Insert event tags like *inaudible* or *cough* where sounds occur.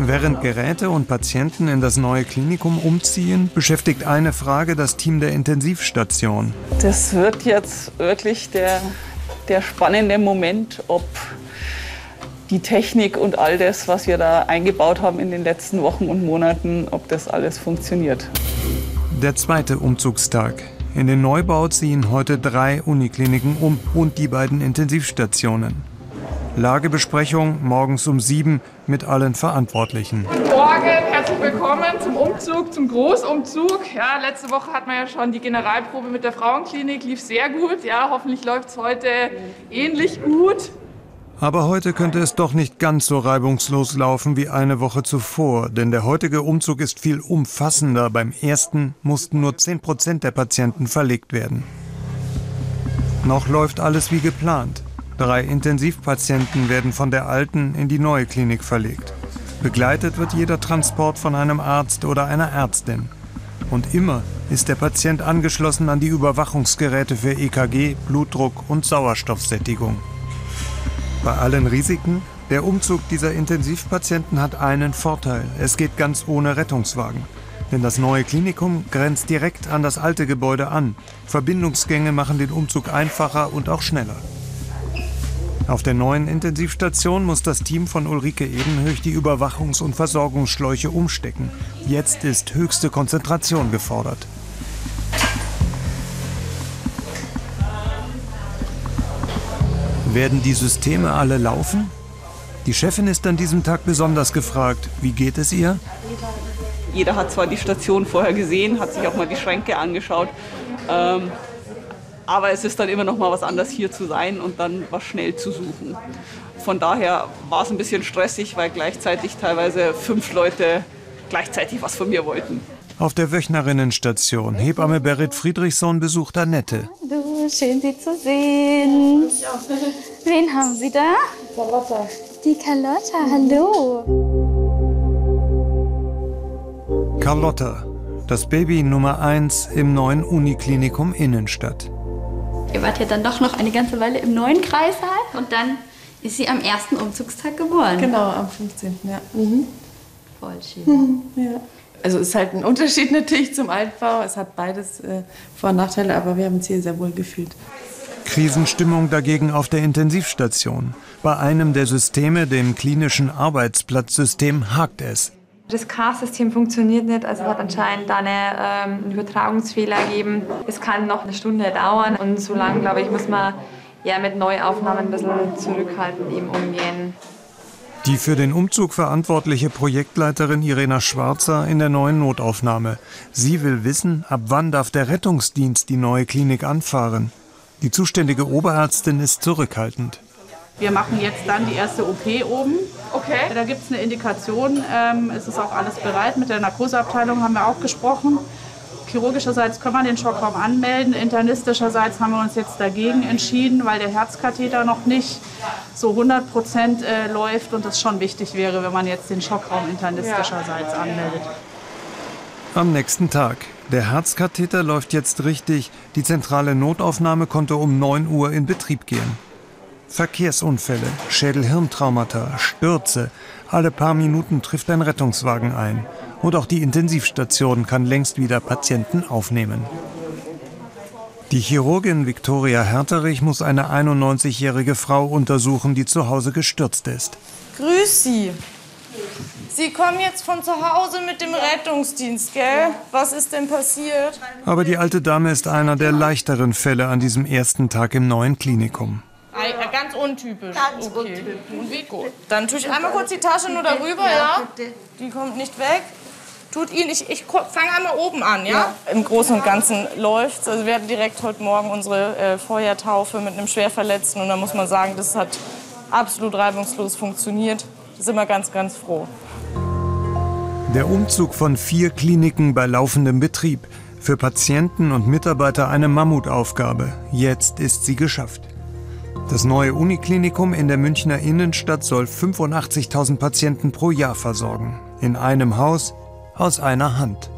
Während Geräte und Patienten in das neue Klinikum umziehen, beschäftigt eine Frage das Team der Intensivstation. Das wird jetzt wirklich der, der spannende Moment, ob die Technik und all das, was wir da eingebaut haben in den letzten Wochen und Monaten, ob das alles funktioniert. Der zweite Umzugstag. In den Neubau ziehen heute drei Unikliniken um und die beiden Intensivstationen. Lagebesprechung morgens um sieben mit allen Verantwortlichen. Guten Morgen, herzlich willkommen zum Umzug, zum Großumzug. Ja, letzte Woche hatten wir ja schon die Generalprobe mit der Frauenklinik, lief sehr gut. Ja, hoffentlich läuft es heute ähnlich gut. Aber heute könnte es doch nicht ganz so reibungslos laufen wie eine Woche zuvor, denn der heutige Umzug ist viel umfassender. Beim ersten mussten nur 10 Prozent der Patienten verlegt werden. Noch läuft alles wie geplant. Drei Intensivpatienten werden von der alten in die neue Klinik verlegt. Begleitet wird jeder Transport von einem Arzt oder einer Ärztin. Und immer ist der Patient angeschlossen an die Überwachungsgeräte für EKG, Blutdruck und Sauerstoffsättigung. Bei allen Risiken, der Umzug dieser Intensivpatienten hat einen Vorteil. Es geht ganz ohne Rettungswagen. Denn das neue Klinikum grenzt direkt an das alte Gebäude an. Verbindungsgänge machen den Umzug einfacher und auch schneller. Auf der neuen Intensivstation muss das Team von Ulrike Ebenhöch die Überwachungs- und Versorgungsschläuche umstecken. Jetzt ist höchste Konzentration gefordert. Werden die Systeme alle laufen? Die Chefin ist an diesem Tag besonders gefragt. Wie geht es ihr? Jeder hat zwar die Station vorher gesehen, hat sich auch mal die Schränke angeschaut. Ähm, aber es ist dann immer noch mal was anderes hier zu sein und dann was schnell zu suchen. Von daher war es ein bisschen stressig, weil gleichzeitig teilweise fünf Leute gleichzeitig was von mir wollten. Auf der Wöchnerinnenstation Hebamme Berit Friedrichsson besucht Annette. Hallo, schön Sie zu sehen. Wen haben Sie da? Carlotta. Die Carlotta, hallo. Carlotta, das Baby Nummer 1 im neuen Uniklinikum Innenstadt. Ihr wart ja dann doch noch eine ganze Weile im neuen Kreissaal und dann ist sie am ersten Umzugstag geboren. Genau, am 15. Ja. Mhm. Voll schön. ja. Also es ist halt ein Unterschied *laughs* natürlich zum Altbau. Es hat beides äh, Vor- und Nachteile, aber wir haben uns hier sehr wohl gefühlt. Krisenstimmung dagegen auf der Intensivstation. Bei einem der Systeme, dem klinischen Arbeitsplatzsystem, hakt es. Das CAR-System funktioniert nicht, also hat anscheinend da eine, ähm, einen Übertragungsfehler gegeben. Es kann noch eine Stunde dauern und so lange, glaube ich, muss man ja mit Neuaufnahmen ein bisschen zurückhaltend eben umgehen. Die für den Umzug verantwortliche Projektleiterin Irena Schwarzer in der neuen Notaufnahme. Sie will wissen, ab wann darf der Rettungsdienst die neue Klinik anfahren. Die zuständige Oberärztin ist zurückhaltend. Wir machen jetzt dann die erste OP oben. Okay. Da gibt es eine Indikation. Ähm, es ist auch alles bereit. Mit der Narkoseabteilung haben wir auch gesprochen. Chirurgischerseits können wir den Schockraum anmelden. Internistischerseits haben wir uns jetzt dagegen entschieden, weil der Herzkatheter noch nicht so 100 Prozent äh, läuft und es schon wichtig wäre, wenn man jetzt den Schockraum internistischerseits anmeldet. Am nächsten Tag. Der Herzkatheter läuft jetzt richtig. Die zentrale Notaufnahme konnte um 9 Uhr in Betrieb gehen. Verkehrsunfälle, Schädel-Hirntraumata, Stürze. Alle paar Minuten trifft ein Rettungswagen ein. Und auch die Intensivstation kann längst wieder Patienten aufnehmen. Die Chirurgin Viktoria Herterich muss eine 91-jährige Frau untersuchen, die zu Hause gestürzt ist. Grüß Sie. Sie kommen jetzt von zu Hause mit dem Rettungsdienst, gell? Was ist denn passiert? Aber die alte Dame ist einer der leichteren Fälle an diesem ersten Tag im neuen Klinikum. Untypisch. Ganz okay. Und wie gut. Dann tue ich einmal kurz die Tasche nur darüber, ja? Die kommt nicht weg. Tut ihn, ich, ich fange einmal oben an, ja? Im Großen und Ganzen läuft's. Also wir hatten direkt heute Morgen unsere äh, Feuertaufe mit einem Schwerverletzten und da muss man sagen, das hat absolut reibungslos funktioniert. Da sind wir ganz, ganz froh. Der Umzug von vier Kliniken bei laufendem Betrieb. Für Patienten und Mitarbeiter eine Mammutaufgabe. Jetzt ist sie geschafft. Das neue Uniklinikum in der Münchner Innenstadt soll 85.000 Patienten pro Jahr versorgen. In einem Haus, aus einer Hand.